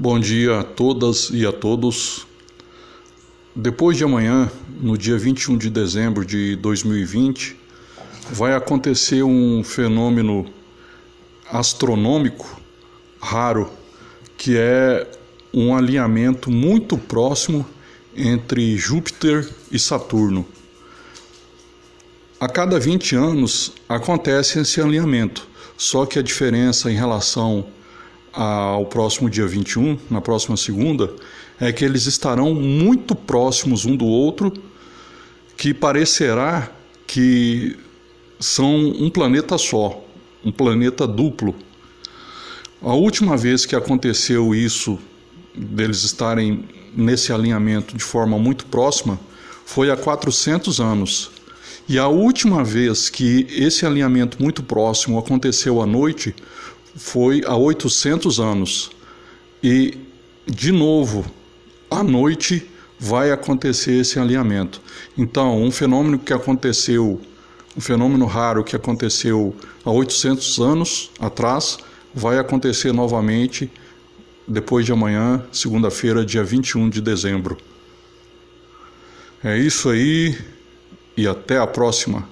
Bom dia a todas e a todos. Depois de amanhã, no dia 21 de dezembro de 2020, vai acontecer um fenômeno astronômico raro, que é um alinhamento muito próximo entre Júpiter e Saturno. A cada 20 anos acontece esse alinhamento, só que a diferença em relação ao próximo dia 21, na próxima segunda, é que eles estarão muito próximos um do outro, que parecerá que são um planeta só, um planeta duplo. A última vez que aconteceu isso, deles estarem nesse alinhamento de forma muito próxima, foi há 400 anos. E a última vez que esse alinhamento muito próximo aconteceu à noite foi há 800 anos. E, de novo, à noite vai acontecer esse alinhamento. Então, um fenômeno que aconteceu, um fenômeno raro que aconteceu há 800 anos atrás, vai acontecer novamente depois de amanhã, segunda-feira, dia 21 de dezembro. É isso aí e até a próxima.